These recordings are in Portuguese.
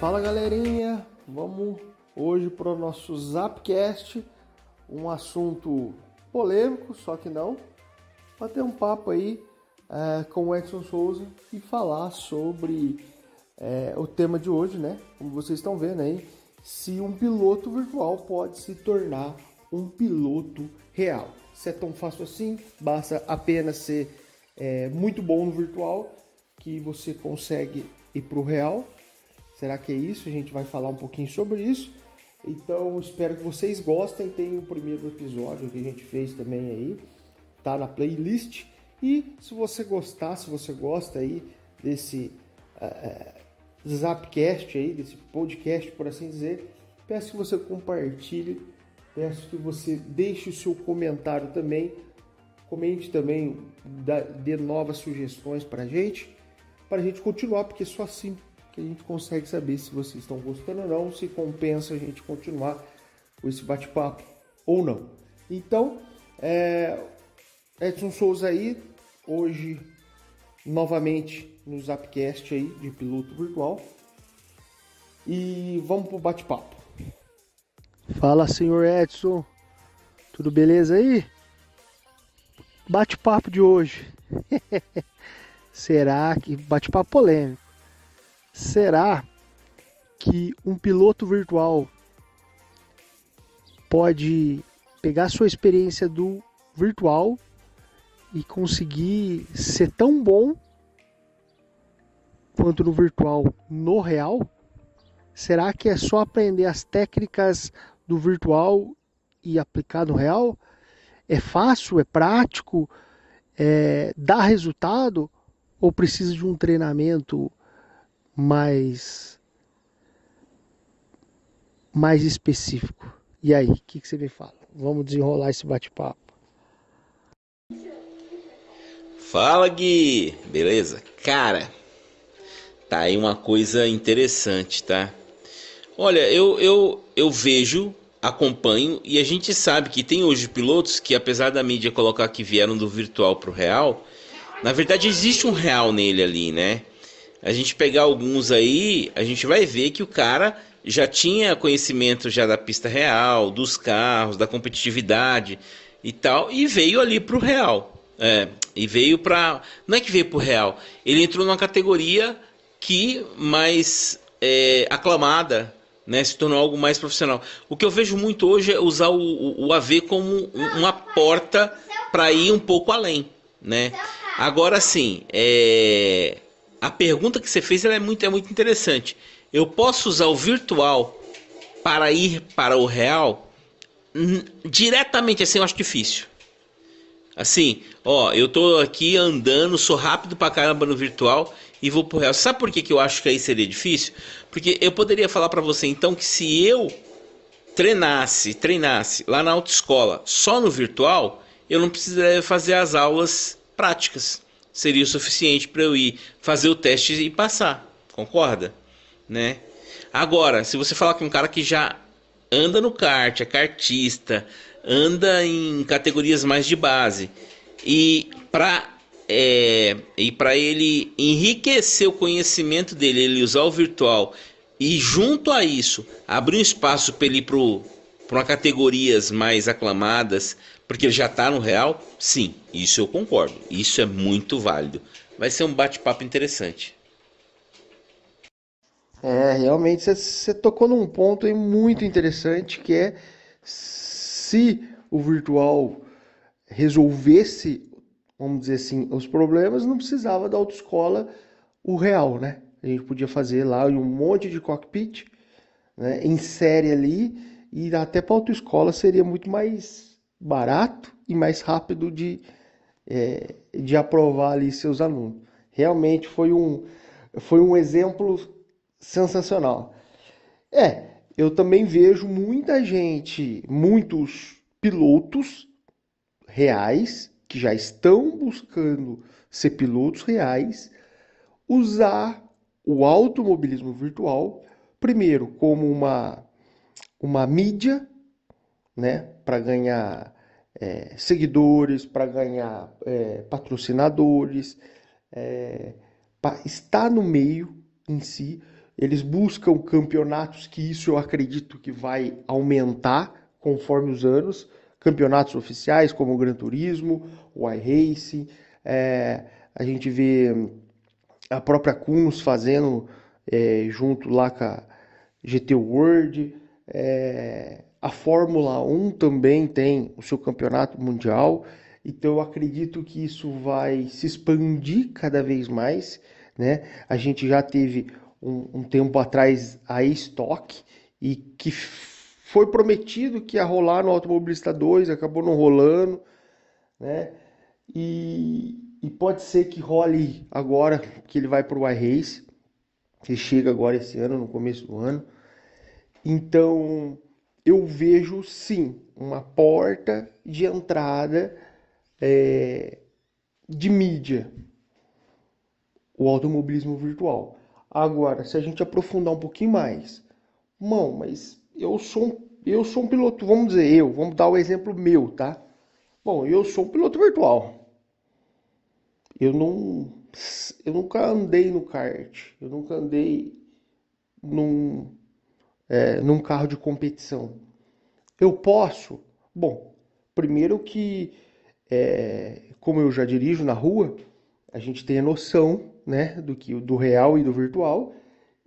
Fala galerinha, vamos hoje para o nosso Zapcast, um assunto polêmico, só que não, bater um papo aí é, com o Edson Souza e falar sobre é, o tema de hoje, né? Como vocês estão vendo aí, se um piloto virtual pode se tornar um piloto real. Se é tão fácil assim, basta apenas ser é, muito bom no virtual que você consegue ir para o real. Será que é isso? A gente vai falar um pouquinho sobre isso. Então espero que vocês gostem. Tem o primeiro episódio que a gente fez também aí, tá na playlist. E se você gostar, se você gosta aí desse uh, Zapcast aí, desse podcast, por assim dizer, peço que você compartilhe, peço que você deixe o seu comentário também, comente também, dê novas sugestões para gente, para a gente continuar, porque só assim que a gente consegue saber se vocês estão gostando ou não, se compensa a gente continuar com esse bate-papo ou não. Então, é, Edson Souza aí, hoje novamente no Zapcast aí de piloto virtual. E vamos pro bate-papo. Fala, senhor Edson. Tudo beleza aí? Bate-papo de hoje. Será que bate-papo polêmico? Será que um piloto virtual pode pegar sua experiência do virtual e conseguir ser tão bom quanto no virtual no real? Será que é só aprender as técnicas do virtual e aplicar no real? É fácil? É prático? É, dá resultado? Ou precisa de um treinamento mais mais específico. E aí, o que, que você me fala? Vamos desenrolar esse bate-papo. Fala Gui, beleza? Cara, tá aí uma coisa interessante, tá? Olha, eu, eu, eu vejo, acompanho e a gente sabe que tem hoje pilotos que, apesar da mídia colocar que vieram do virtual pro real, na verdade existe um real nele ali, né? A gente pegar alguns aí, a gente vai ver que o cara já tinha conhecimento já da pista real, dos carros, da competitividade e tal, e veio ali para o real. É, e veio para. Não é que veio para o real, ele entrou numa categoria que mais é, aclamada, né, se tornou algo mais profissional. O que eu vejo muito hoje é usar o, o, AV como uma porta para ir um pouco além. Né? Agora sim, é a pergunta que você fez é, muito, é muito interessante. Eu posso usar o virtual para ir para o real? Diretamente assim eu acho difícil. Assim, ó, eu tô aqui andando, sou rápido pra caramba no virtual e vou pro real. Sabe por que, que eu acho que aí seria difícil? Porque eu poderia falar para você então que se eu treinasse, treinasse lá na autoescola só no virtual, eu não precisaria fazer as aulas práticas seria o suficiente para eu ir fazer o teste e passar. Concorda? Né? Agora, se você falar com um cara que já anda no kart, é kartista, anda em categorias mais de base e para é, e para ele enriquecer o conhecimento dele, ele usar o virtual e junto a isso abrir um espaço para ele ir para categorias mais aclamadas, porque ele já está no real? Sim, isso eu concordo. Isso é muito válido. Vai ser um bate-papo interessante. É, realmente você tocou num ponto aí muito interessante que é se o virtual resolvesse, vamos dizer assim, os problemas, não precisava da autoescola o real, né? A gente podia fazer lá um monte de cockpit né, em série ali e até para autoescola seria muito mais barato e mais rápido de, é, de aprovar ali seus alunos. Realmente foi um, foi um exemplo sensacional. É, eu também vejo muita gente, muitos pilotos reais que já estão buscando ser pilotos reais, usar o automobilismo virtual primeiro como uma uma mídia né, para ganhar é, seguidores, para ganhar é, patrocinadores, é, para estar no meio em si. Eles buscam campeonatos que isso eu acredito que vai aumentar conforme os anos. Campeonatos oficiais como o Gran Turismo, o iRacing. É, a gente vê a própria Kunos fazendo é, junto lá com a GT World. É, a Fórmula 1 também tem o seu campeonato mundial. Então eu acredito que isso vai se expandir cada vez mais. Né? A gente já teve um, um tempo atrás a Stock e que foi prometido que ia rolar no Automobilista 2, acabou não rolando, né? E, e pode ser que role agora, que ele vai para o iRace, que chega agora esse ano, no começo do ano. Então, eu vejo sim uma porta de entrada é, de mídia, o automobilismo virtual. Agora, se a gente aprofundar um pouquinho mais, mão, mas eu sou um, eu sou um piloto, vamos dizer eu, vamos dar o exemplo meu, tá? Bom, eu sou um piloto virtual. Eu não, eu nunca andei no kart, eu nunca andei num, é, num carro de competição. Eu posso? Bom, primeiro que, é, como eu já dirijo na rua, a gente tem a noção né, do que do real e do virtual.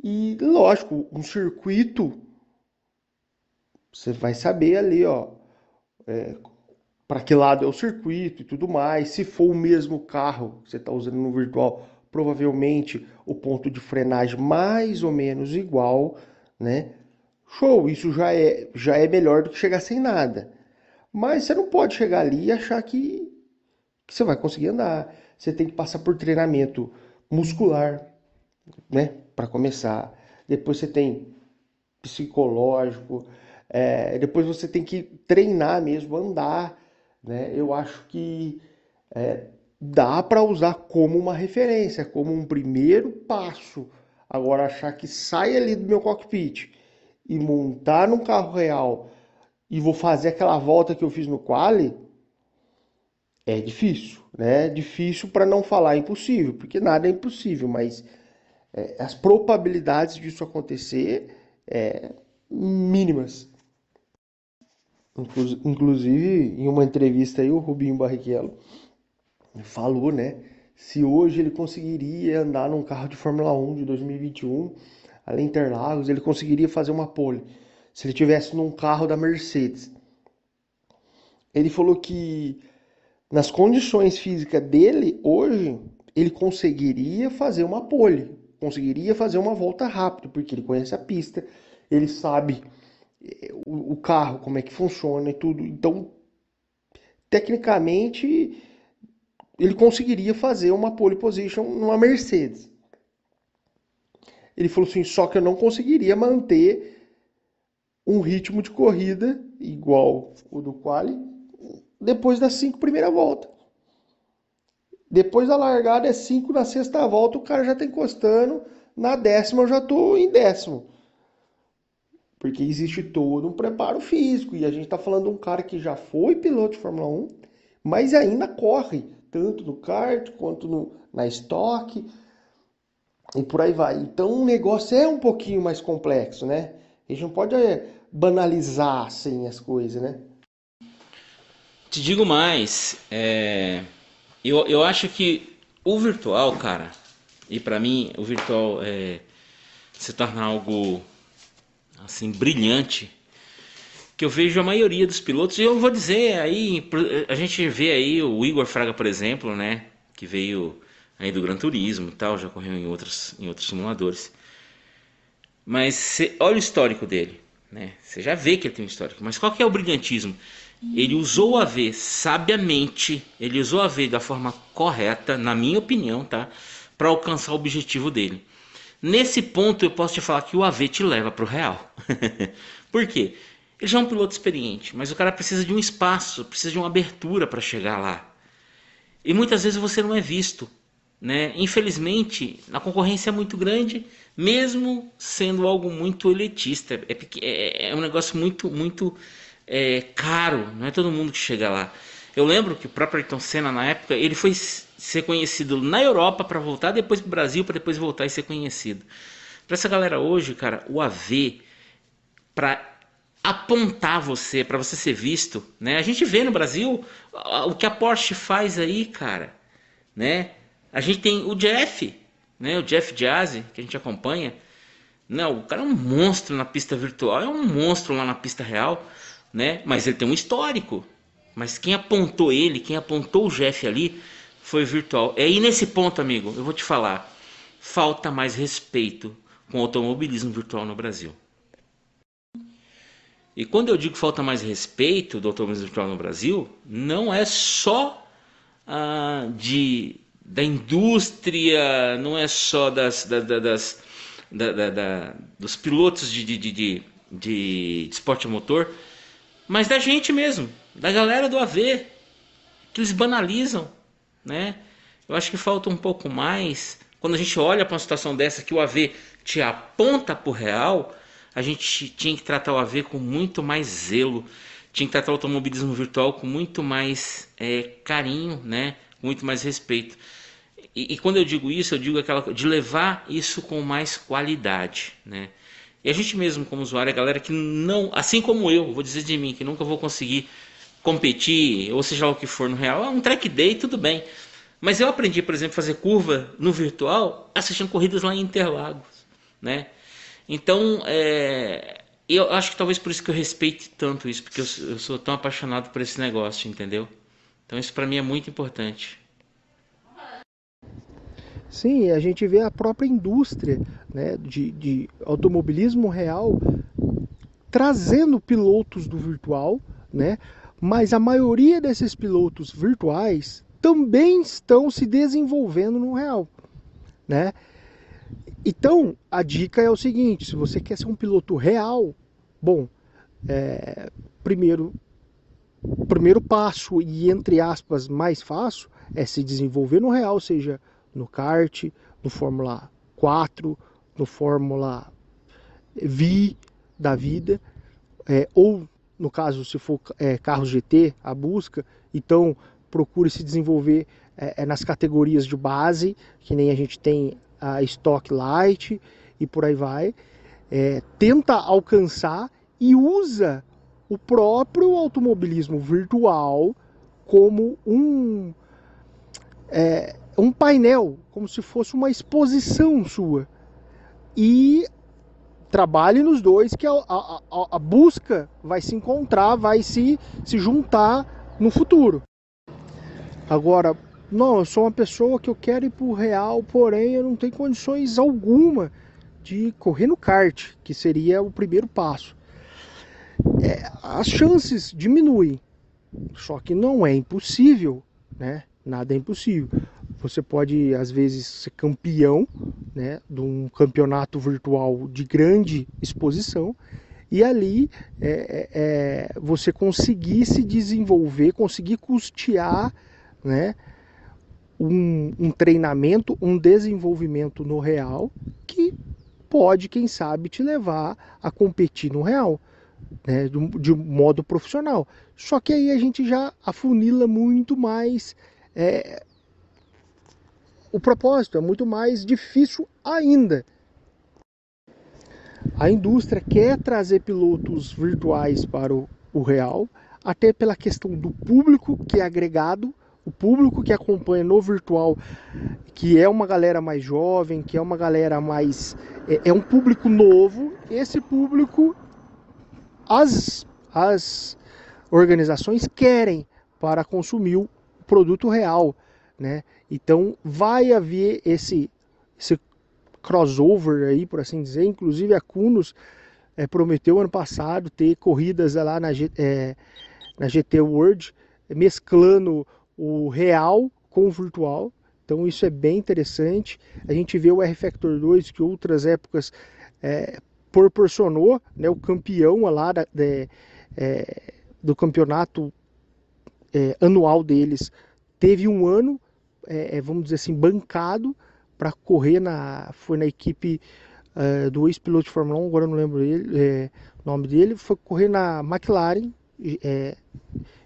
E lógico, um circuito você vai saber ali, ó, é, para que lado é o circuito e tudo mais. Se for o mesmo carro que você está usando no virtual, provavelmente o ponto de frenagem mais ou menos igual, né? Show, isso já é, já é melhor do que chegar sem nada. Mas você não pode chegar ali e achar que, que você vai conseguir andar. Você tem que passar por treinamento muscular, né? Para começar. Depois você tem psicológico. É, depois você tem que treinar mesmo, andar. Né? Eu acho que é, dá para usar como uma referência, como um primeiro passo. Agora, achar que sai ali do meu cockpit e montar num carro real e vou fazer aquela volta que eu fiz no quali, é difícil, né? Difícil para não falar impossível, porque nada é impossível, mas é, as probabilidades disso acontecer é mínimas. Inclusive, em uma entrevista aí, o Rubinho Barrichello falou, né? Se hoje ele conseguiria andar num carro de Fórmula 1 de 2021, de Interlagos, ele conseguiria fazer uma pole. Se ele tivesse num carro da Mercedes. Ele falou que nas condições físicas dele hoje, ele conseguiria fazer uma pole, conseguiria fazer uma volta rápida, porque ele conhece a pista, ele sabe eh, o, carro, como é que funciona e tudo. Então, tecnicamente, ele conseguiria fazer uma pole position numa Mercedes. Ele falou assim: só que eu não conseguiria manter um ritmo de corrida igual o do quali depois das cinco primeiras voltas. Depois da largada é cinco na sexta volta, o cara já tá encostando. Na décima eu já tô em décimo. Porque existe todo um preparo físico. E a gente tá falando de um cara que já foi piloto de Fórmula 1, mas ainda corre, tanto no kart quanto no, na estoque. E por aí vai. Então o negócio é um pouquinho mais complexo, né? A gente não pode é, banalizar assim as coisas, né? Te digo mais, é, eu, eu acho que o virtual, cara, e para mim o virtual é, se torna algo assim brilhante que eu vejo a maioria dos pilotos e eu vou dizer aí a gente vê aí o Igor Fraga por exemplo né que veio aí do Gran Turismo e tal já correu em outros em outros simuladores mas cê, olha o histórico dele né você já vê que ele tem um histórico mas qual que é o brilhantismo ele usou o AV sabiamente, ele usou o AV da forma correta, na minha opinião, tá? Para alcançar o objetivo dele. Nesse ponto eu posso te falar que o AV te leva para o real. Por quê? Ele já é um piloto experiente, mas o cara precisa de um espaço, precisa de uma abertura para chegar lá. E muitas vezes você não é visto. Né? Infelizmente, a concorrência é muito grande, mesmo sendo algo muito elitista. É, é, é um negócio muito, muito é, caro, não é todo mundo que chega lá. Eu lembro que o próprio Ayrton Senna na época ele foi ser conhecido na Europa para voltar, depois para o Brasil para depois voltar e ser conhecido. Para essa galera hoje, cara, o AV para apontar você, para você ser visto, né? A gente vê no Brasil o que a Porsche faz aí, cara, né? A gente tem o Jeff, né? O Jeff Jazzy, que a gente acompanha. Não, o cara é um monstro na pista virtual, é um monstro lá na pista real, né? Mas ele tem um histórico. Mas quem apontou ele, quem apontou o Jeff ali, foi virtual. É aí nesse ponto, amigo, eu vou te falar, falta mais respeito com o automobilismo virtual no Brasil. E quando eu digo falta mais respeito do automobilismo virtual no Brasil, não é só ah, de da indústria, não é só das, da, da, das da, da, dos pilotos de, de, de, de, esporte motor, mas da gente mesmo, da galera do AV, que eles banalizam, né? Eu acho que falta um pouco mais. Quando a gente olha para uma situação dessa que o AV te aponta para o real, a gente tinha que tratar o AV com muito mais zelo, tinha que tratar o automobilismo virtual com muito mais é, carinho, né? Muito mais respeito. E, e, quando eu digo isso, eu digo aquela de levar isso com mais qualidade, né? E a gente mesmo como usuário, a galera que não, assim como eu, vou dizer de mim, que nunca vou conseguir competir, ou seja o que for no real, é um track day, tudo bem. Mas eu aprendi, por exemplo, fazer curva no virtual assistindo corridas lá em Interlagos, né? Então, é, eu acho que talvez por isso que eu respeite tanto isso, porque eu, eu sou tão apaixonado por esse negócio, entendeu? Então isso para mim é muito importante. Sim, a gente vê a própria indústria né, de, de automobilismo real trazendo pilotos do virtual, né? mas a maioria desses pilotos virtuais também estão se desenvolvendo no real, né? Então, a dica é o seguinte, se você quer ser um piloto real, bom, é, primeiro, primeiro passo e entre aspas mais fácil é se desenvolver no real, seja no kart, no Fórmula 4, no Fórmula V da vida, é, ou no caso, se for é, carro GT, a busca, então procure se desenvolver é, é, nas categorias de base, que nem a gente tem a Stock Light e por aí vai. É, tenta alcançar e usa o próprio automobilismo virtual como um, é, um painel, como se fosse uma exposição sua. E trabalhe nos dois, que a, a, a, busca vai se encontrar, vai se, se juntar no futuro. Agora, não, eu sou uma pessoa que eu quero ir para o real, porém eu não tenho condições alguma de correr no kart, que seria o primeiro passo. É, as chances diminuem, só que não é impossível, né? Nada é impossível. Você pode, às vezes, ser campeão né, de um campeonato virtual de grande exposição e ali é, é, é, você conseguir se desenvolver, conseguir custear né, um, um, treinamento, um desenvolvimento no real que pode, quem sabe, te levar a competir no real. Né, de, modo profissional. Só que aí a gente já afunila muito mais é, o propósito, é muito mais difícil ainda. A indústria quer trazer pilotos virtuais para o, o real, até pela questão do público que é agregado, o público que acompanha no virtual, que é uma galera mais jovem, que é uma galera mais. é, é um público novo. Esse público, as, as organizações querem para consumir o produto real, né? Então vai haver esse, esse crossover aí, por assim dizer. Inclusive a Cunos é, prometeu ano passado ter corridas lá na, é, na GT World, mesclando o real com o virtual. Então isso é bem interessante. A gente vê o R-Factor 2 que outras épocas é, proporcionou né, o campeão lá da, de, é, do campeonato é, anual deles. Teve um ano é, é, vamos dizer assim, bancado para correr na. Foi na equipe uh, do ex-piloto de Fórmula 1, agora não lembro ele, é, nome dele, foi correr na McLaren, é,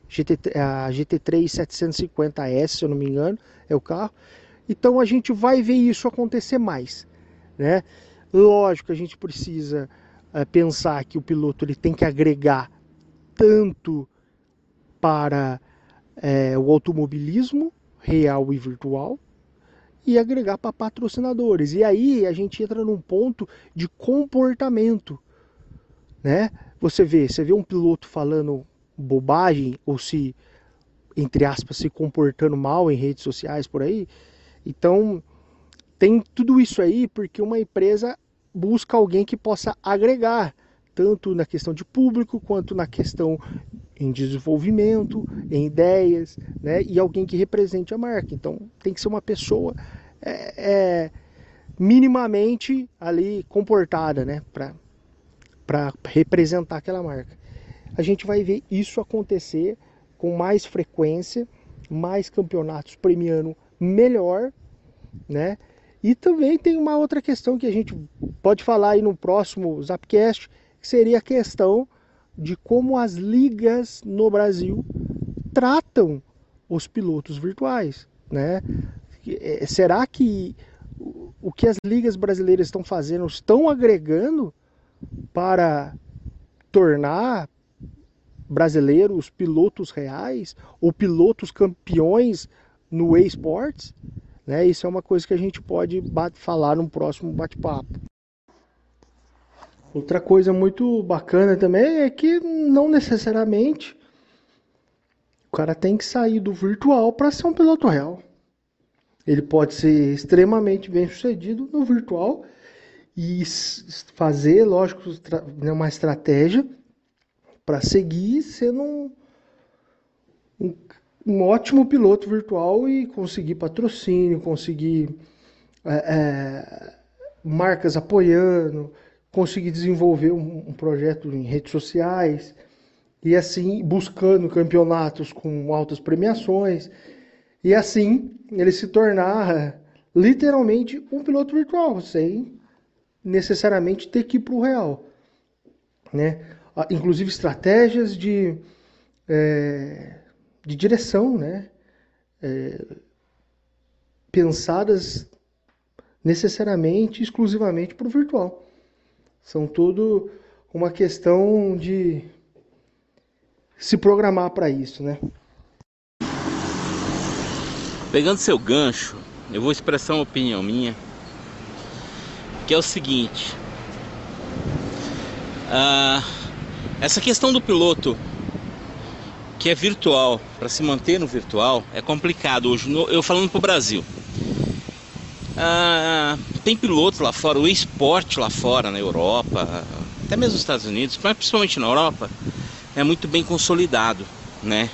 GT, a GT3 750S, se eu não me engano, é o carro. Então a gente vai ver isso acontecer mais, né? Lógico, a gente precisa é, pensar que o piloto ele tem que agregar tanto para é, o automobilismo real e virtual e agregar para patrocinadores. E aí a gente entra num ponto de comportamento, né? Você vê, você vê um piloto falando bobagem ou se entre aspas se comportando mal em redes sociais por aí. Então, tem tudo isso aí porque uma empresa busca alguém que possa agregar, tanto na questão de público quanto na questão em desenvolvimento, em ideias, né? E alguém que represente a marca. Então tem que ser uma pessoa é, é, minimamente ali comportada, né? Para representar aquela marca. A gente vai ver isso acontecer com mais frequência, mais campeonatos premiando melhor, né? E também tem uma outra questão que a gente pode falar aí no próximo Zapcast, que seria a questão de como as ligas no Brasil tratam os pilotos virtuais, né? É, será que o que as ligas brasileiras estão fazendo estão agregando para tornar brasileiros pilotos reais ou pilotos campeões no esportes? Né? Isso é uma coisa que a gente pode falar no próximo bate-papo. Outra coisa muito bacana também é que não necessariamente o cara tem que sair do virtual para ser um piloto real. Ele pode ser extremamente bem sucedido no virtual e fazer, lógico, né, uma estratégia para seguir sendo um, um um ótimo piloto virtual e conseguir patrocínio, conseguir é, é, marcas apoiando, conseguir desenvolver um, um, projeto em redes sociais e assim buscando campeonatos com altas premiações e assim ele se tornar literalmente um piloto virtual sem necessariamente ter que ir para o real, né? Ah, inclusive estratégias de é, de direção, né? É, pensadas necessariamente, exclusivamente para o virtual. São tudo uma questão de se programar para isso, né? Pegando seu gancho, eu vou expressar uma opinião minha, que é o seguinte: ah, essa questão do piloto que é virtual, para se manter no virtual, é complicado hoje. No, eu falando para o Brasil. Ah, tem pilotos lá fora, o esporte lá fora, na Europa, até mesmo nos Estados Unidos, mas principalmente na Europa, é muito bem consolidado, né?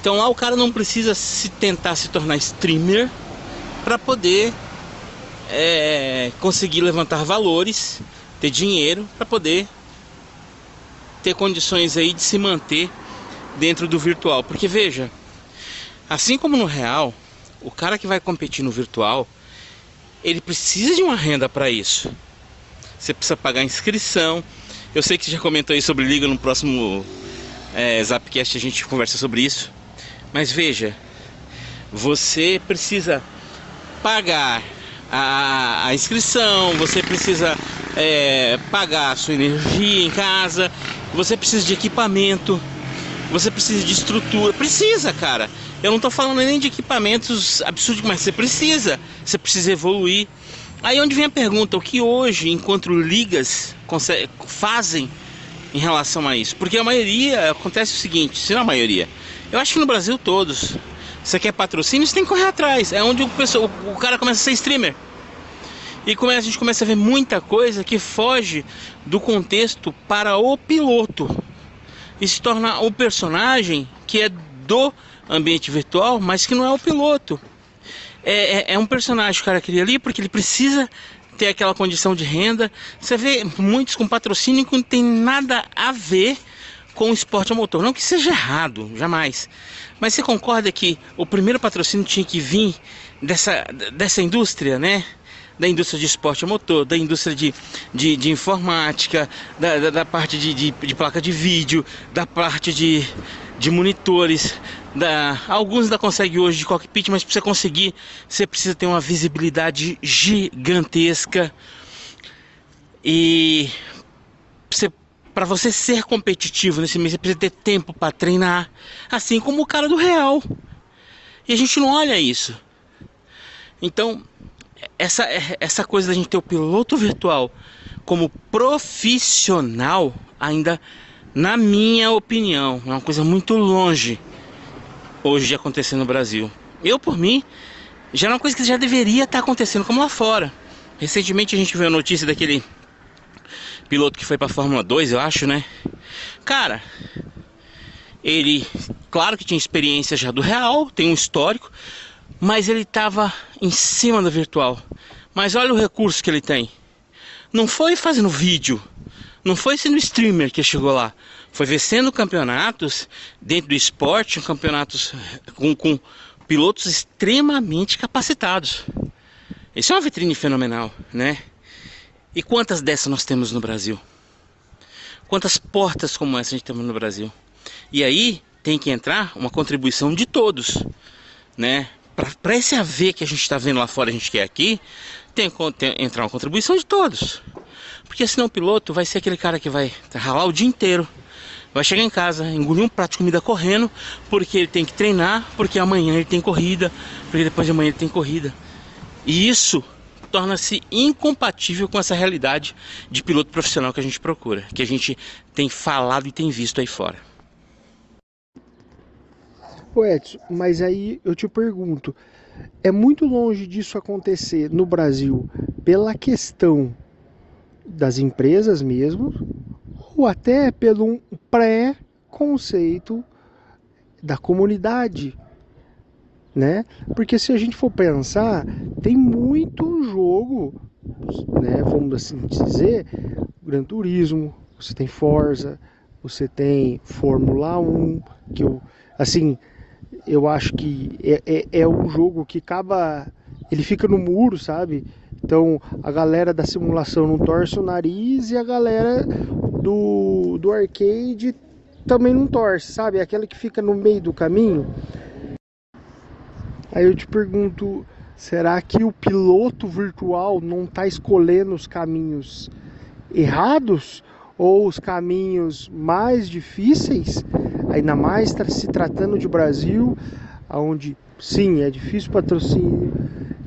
Então lá o cara não precisa se tentar se tornar streamer para poder é, conseguir levantar valores, ter dinheiro para poder ter condições aí de se manter dentro do virtual. Porque veja, assim como no real, o cara que vai competir no virtual, ele precisa de uma renda para isso. Você precisa pagar inscrição. Eu sei que já comentou aí sobre liga no próximo é, Zapcast a gente conversa sobre isso. Mas veja, você precisa pagar a, a inscrição, você precisa é, pagar a sua energia em casa, você precisa de equipamento. Você precisa de estrutura. Precisa, cara. Eu não estou falando nem de equipamentos absurdos, mas você precisa. Você precisa evoluir. Aí onde vem a pergunta, o que hoje, enquanto ligas fazem em relação a isso? Porque a maioria acontece o seguinte, se não a maioria, eu acho que no Brasil todos, você quer patrocínio, você tem que correr atrás. É onde o, o cara começa a ser streamer. E a gente começa a ver muita coisa que foge do contexto para o piloto e se torna o personagem que é do ambiente virtual, mas que não é o piloto. É, é, é um personagem que o cara cria ali porque ele precisa ter aquela condição de renda. Você vê muitos com patrocínio que não tem nada a ver com o esporte a motor. Não que seja errado, jamais. Mas você concorda que o primeiro patrocínio tinha que vir dessa, dessa indústria, né? Da indústria de esporte motor, da indústria de, de, de informática, da, da, da parte de, de, de, placa de vídeo, da parte de, de monitores. Da, alguns ainda conseguem hoje de cockpit, mas para você conseguir, você precisa ter uma visibilidade gigantesca. E para você ser competitivo nesse mês, você precisa ter tempo para treinar, assim como o cara do Real. E a gente não olha isso. Então, essa, essa coisa da gente ter o piloto virtual como profissional, ainda, na minha opinião, é uma coisa muito longe hoje de acontecer no Brasil. Eu, por mim, já é uma coisa que já deveria estar acontecendo como lá fora. Recentemente a gente viu a notícia daquele piloto que foi para Fórmula 2, eu acho, né? Cara, ele, claro que tinha experiência já do real, tem um histórico, mas ele estava em cima do virtual. Mas olha o recurso que ele tem. Não foi fazendo vídeo, não foi sendo streamer que chegou lá. Foi vencendo campeonatos dentro do esporte, campeonatos com, com pilotos extremamente capacitados. Isso é uma vitrine fenomenal, né? E quantas dessas nós temos no Brasil? Quantas portas como essa a gente tem no Brasil? E aí tem que entrar uma contribuição de todos, né? Para esse AV que a gente está vendo lá fora, a gente quer aqui, tem que entrar uma contribuição de todos. Porque senão o piloto vai ser aquele cara que vai ralar o dia inteiro. Vai chegar em casa, engolir um prato de comida correndo, porque ele tem que treinar, porque amanhã ele tem corrida, porque depois de amanhã ele tem corrida. E isso torna-se incompatível com essa realidade de piloto profissional que a gente procura, que a gente tem falado e tem visto aí fora. Ô Edson, mas aí eu te pergunto, é muito longe disso acontecer no Brasil pela questão das empresas mesmo, ou até pelo pré-conceito da comunidade né? Porque se a gente for pensar, tem muito jogo, né? Vamos assim dizer, Gran Turismo, você tem Forza, você tem Fórmula 1, que eu, assim, eu acho que é, é, é um jogo que acaba, ele fica no muro, sabe? Então a galera da simulação não torce o nariz e a galera do, do arcade também não torce, sabe? É aquela que fica no meio do caminho. Aí eu te pergunto, será que o piloto virtual não está escolhendo os caminhos errados ou os caminhos mais difíceis? Ainda mais se tratando de Brasil, onde sim, é difícil patrocínio,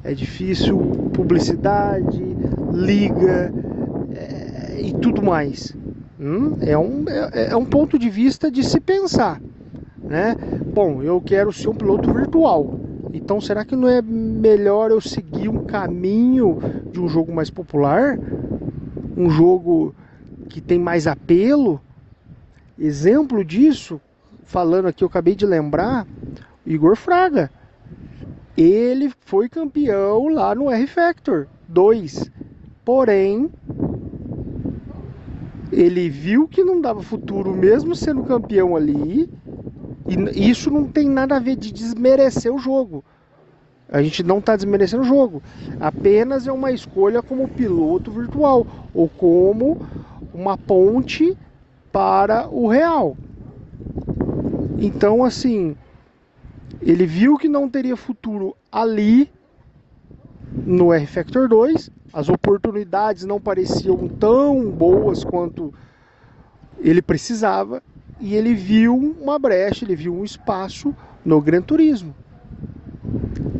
é difícil publicidade, liga é, e tudo mais. Hum? É, um, é, é um ponto de vista de se pensar. Né? Bom, eu quero ser um piloto virtual. Então, será que não é melhor eu seguir um caminho de um jogo mais popular? Um jogo que tem mais apelo? Exemplo disso, falando aqui, eu acabei de lembrar, Igor Fraga. Ele foi campeão lá no R Factor 2. Porém, ele viu que não dava futuro mesmo sendo campeão ali e isso não tem nada a ver de desmerecer o jogo. A gente não está desmerecendo o jogo. Apenas é uma escolha como piloto virtual ou como uma ponte para o real. Então, assim, ele viu que não teria futuro ali no R Factor 2. As oportunidades não pareciam tão boas quanto ele precisava e ele viu uma brecha, ele viu um espaço no Gran Turismo,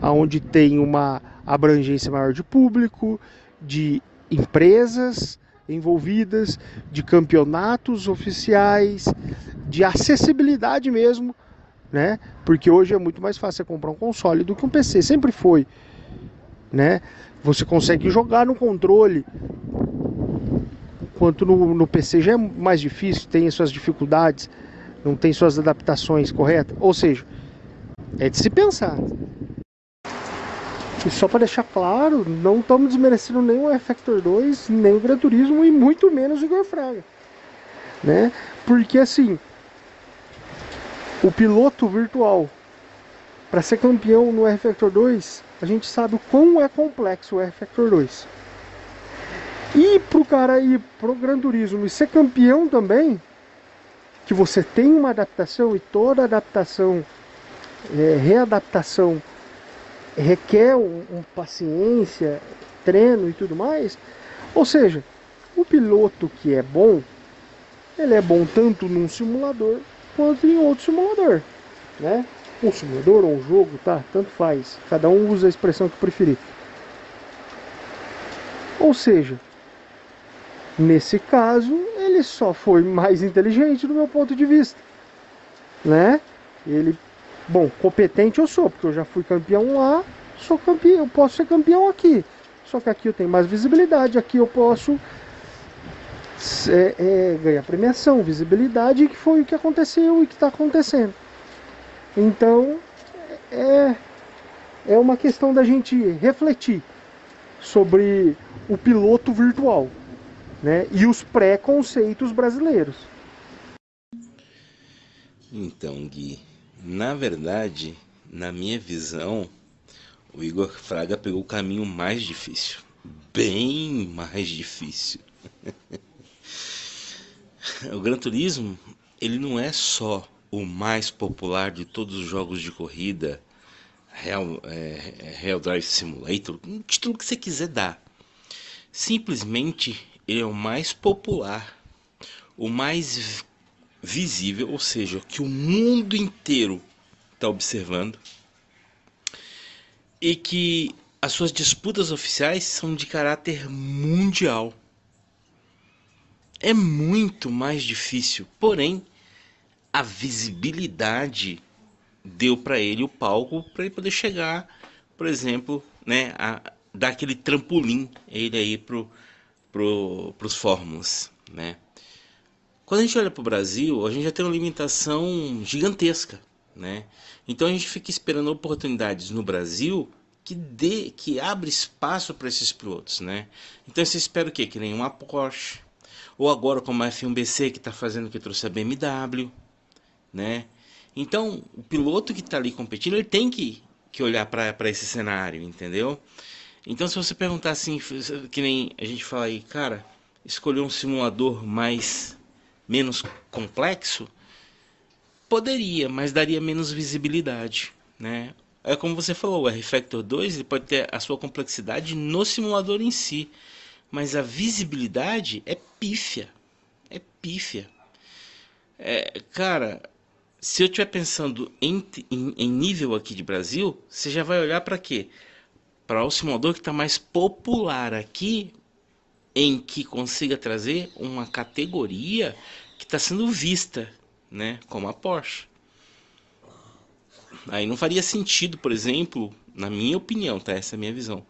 onde tem uma abrangência maior de público, de empresas envolvidas, de campeonatos oficiais, de acessibilidade mesmo, né? Porque hoje é muito mais fácil comprar um console do que um PC, sempre foi, né? Você consegue jogar no controle quanto no, no PC já é mais difícil, tem as suas dificuldades, não tem suas adaptações corretas. Ou seja, é de se pensar. E só para deixar claro, não estamos desmerecendo nem o F-Factor 2, nem o Gran Turismo e muito menos o Igor Fraga. Né? Porque assim, o piloto virtual para ser campeão no R-Factor 2, a gente sabe o quão é complexo o R-Factor 2. E pro cara ir pro Gran Turismo e ser campeão também, que você tem uma adaptação e toda adaptação, é, readaptação requer um, um, paciência, treino e tudo mais. Ou seja, O piloto que é bom, ele é bom tanto num simulador quanto em outro simulador, né? Um simulador ou um jogo, tá? Tanto faz. Cada um usa a expressão que preferir. Ou seja, nesse caso, ele só foi mais inteligente do meu ponto de vista, né? Ele, bom, competente eu sou, porque eu já fui campeão lá, sou campeão, eu posso ser campeão aqui. Só que aqui eu tenho mais visibilidade, aqui eu posso é, é, ganhar premiação, visibilidade, que foi o que aconteceu e que está acontecendo. Então, é, é uma questão da gente refletir sobre o piloto virtual né, e os preconceitos brasileiros. Então, Gui, na verdade, na minha visão, o Igor Fraga pegou o caminho mais difícil. Bem mais difícil. o Gran Turismo, ele não é só o mais popular de todos os jogos de corrida, Real, é, Real Drive Simulator, um título que você quiser dar. Simplesmente ele é o mais popular, o mais visível, ou seja, que o mundo inteiro está observando e que as suas disputas oficiais são de caráter mundial. É muito mais difícil, porém a visibilidade deu para ele o palco para ele poder chegar, por exemplo, né, a dar aquele trampolim ele aí pro, pro, pros fórmulas, né? Quando a gente olha para o Brasil, a gente já tem uma limitação gigantesca, né? Então a gente fica esperando oportunidades no Brasil que dê, que abre espaço para esses pilotos, né? Então você espera o quê? Que nem uma Porsche, ou agora como a F1BC que está fazendo que trouxe a BMW, né? Então o piloto que está ali competindo ele tem que, que olhar para esse cenário, entendeu? Então se você perguntar assim, que nem a gente fala aí, cara, escolher um simulador mais menos complexo, poderia, mas daria menos visibilidade, né? É como você falou, o R-Factor 2 ele pode ter a sua complexidade no simulador em si, mas a visibilidade é pífia. É pífia. É, cara, se eu estiver pensando em, em, em, nível aqui de Brasil, você já vai olhar para quê? Para o simulador que está mais popular aqui, em que consiga trazer uma categoria que está sendo vista, né, como a Porsche. Aí não faria sentido, por exemplo, na minha opinião, tá? Essa é a minha visão.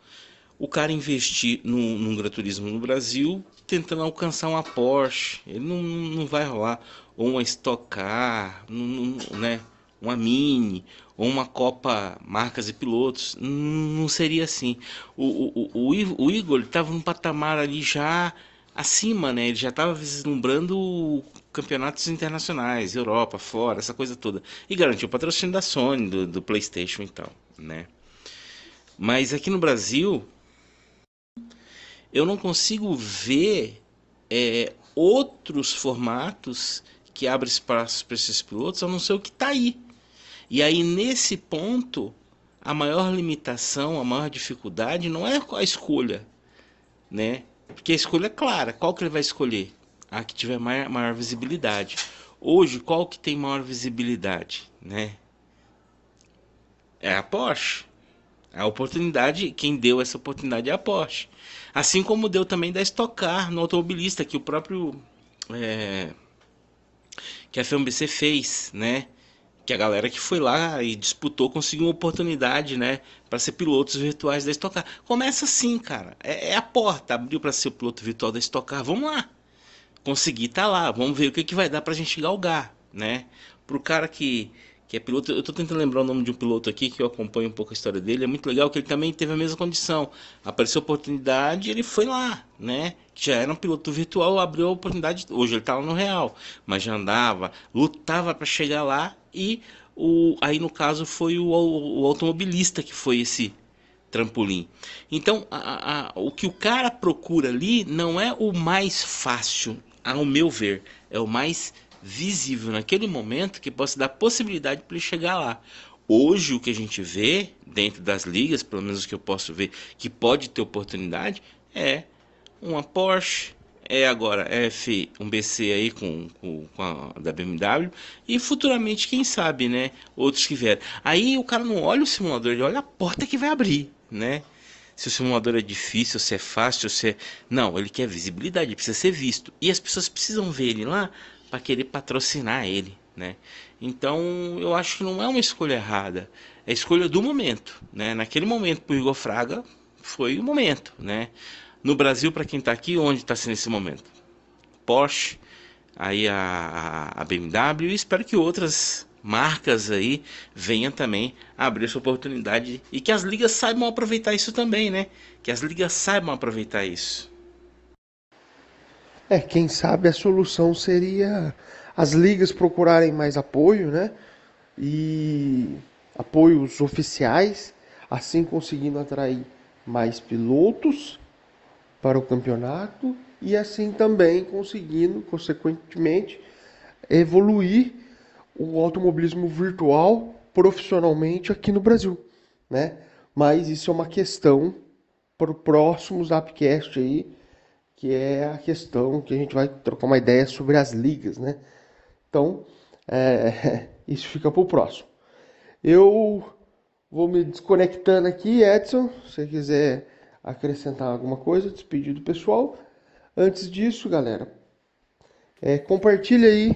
O cara investir num, num Gran Turismo no Brasil tentando alcançar uma Porsche. Ele não, não vai rolar. Ou uma Stock Car, não, né? uma Mini, ou uma Copa Marcas e Pilotos. Não seria assim. O, o, o, o Igor estava num patamar ali já acima, né? Ele já estava vislumbrando campeonatos internacionais, Europa, fora, essa coisa toda. E garantiu o patrocínio da Sony, do, do PlayStation e tal, né? Mas aqui no Brasil, eu não consigo ver é, outros formatos que abrem espaço para esses pilotos, a não ser o que está aí. E aí, nesse ponto, a maior limitação, a maior dificuldade não é a escolha, né? Porque a escolha é clara. Qual que ele vai escolher? A que tiver maior, maior visibilidade. Hoje, qual que tem maior visibilidade, né? É a Porsche. A oportunidade, quem deu essa oportunidade é a Porsche. Assim como deu também da Stock Car no automobilista, que o próprio é, que a FMBC fez, né? Que a galera que foi lá e disputou conseguiu uma oportunidade, né? Para ser pilotos virtuais da Stock Car. Começa assim, cara. É, é a porta, abriu para ser o piloto virtual da Stock Car. Vamos lá. Conseguir tá lá. Vamos ver o que, que vai dar para a gente galgar, né? Pro cara que que é piloto. Eu estou tentando lembrar o nome de um piloto aqui que eu acompanho um pouco a história dele. É muito legal que ele também teve a mesma condição. Apareceu a oportunidade, ele foi lá, né? Já era um piloto virtual, abriu a oportunidade. Hoje ele está lá no real, mas já andava, lutava para chegar lá e o aí no caso foi o, o, o automobilista que foi esse trampolim. Então, a, a, o que o cara procura ali não é o mais fácil, ao meu ver, é o mais visível naquele momento que possa dar possibilidade para ele chegar lá. Hoje o que a gente vê dentro das ligas, pelo menos o que eu posso ver, que pode ter oportunidade, é uma Porsche, é agora F1BC aí com, com, com, a da BMW e futuramente, quem sabe, né? Outros que vierem. Aí o cara não olha o simulador, ele olha a porta que vai abrir, né? Se o simulador é difícil, se é fácil, se é... Não, ele quer visibilidade, precisa ser visto. E as pessoas precisam ver ele lá para querer patrocinar ele, né? Então, eu acho que não é uma escolha errada, é escolha do momento, né? Naquele momento para o Igor Fraga foi o momento, né? No Brasil, para quem está aqui, onde está sendo esse momento? Porsche, aí a, a, BMW e espero que outras marcas aí venham também abrir essa oportunidade e que as ligas saibam aproveitar isso também, né? Que as ligas saibam aproveitar isso. É, quem sabe a solução seria as ligas procurarem mais apoio, né? E apoios oficiais, assim conseguindo atrair mais pilotos para o campeonato e assim também conseguindo, consequentemente, evoluir o automobilismo virtual profissionalmente aqui no Brasil, né? Mas isso é uma questão para o próximo Zapcast aí, que é a questão que a gente vai trocar uma ideia sobre as ligas, né? Então, é, isso fica para o próximo. Eu vou me desconectando aqui, Edson, se você quiser acrescentar alguma coisa, despedir do pessoal. Antes disso, galera, é, compartilha aí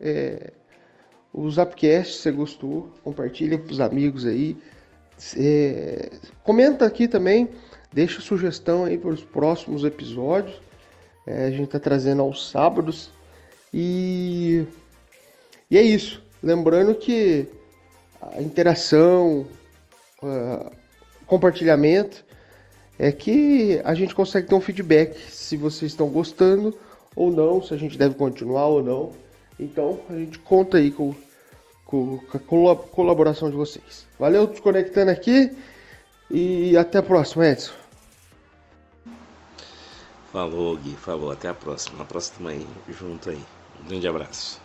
é, o Zapcast, se você gostou, compartilha para os amigos aí. É, comenta aqui também Deixa sugestão aí para os próximos episódios. É, a gente está trazendo aos sábados. E, e é isso. Lembrando que a interação, compartilhamento, é que a gente consegue ter um feedback se vocês estão gostando ou não, se a gente deve continuar ou não. Então a gente conta aí com, com, com a colaboração de vocês. Valeu, desconectando aqui e até a próxima, Edson. Falou, Gui. Falou. Até a próxima. Na próxima aí, junto aí. Um grande abraço.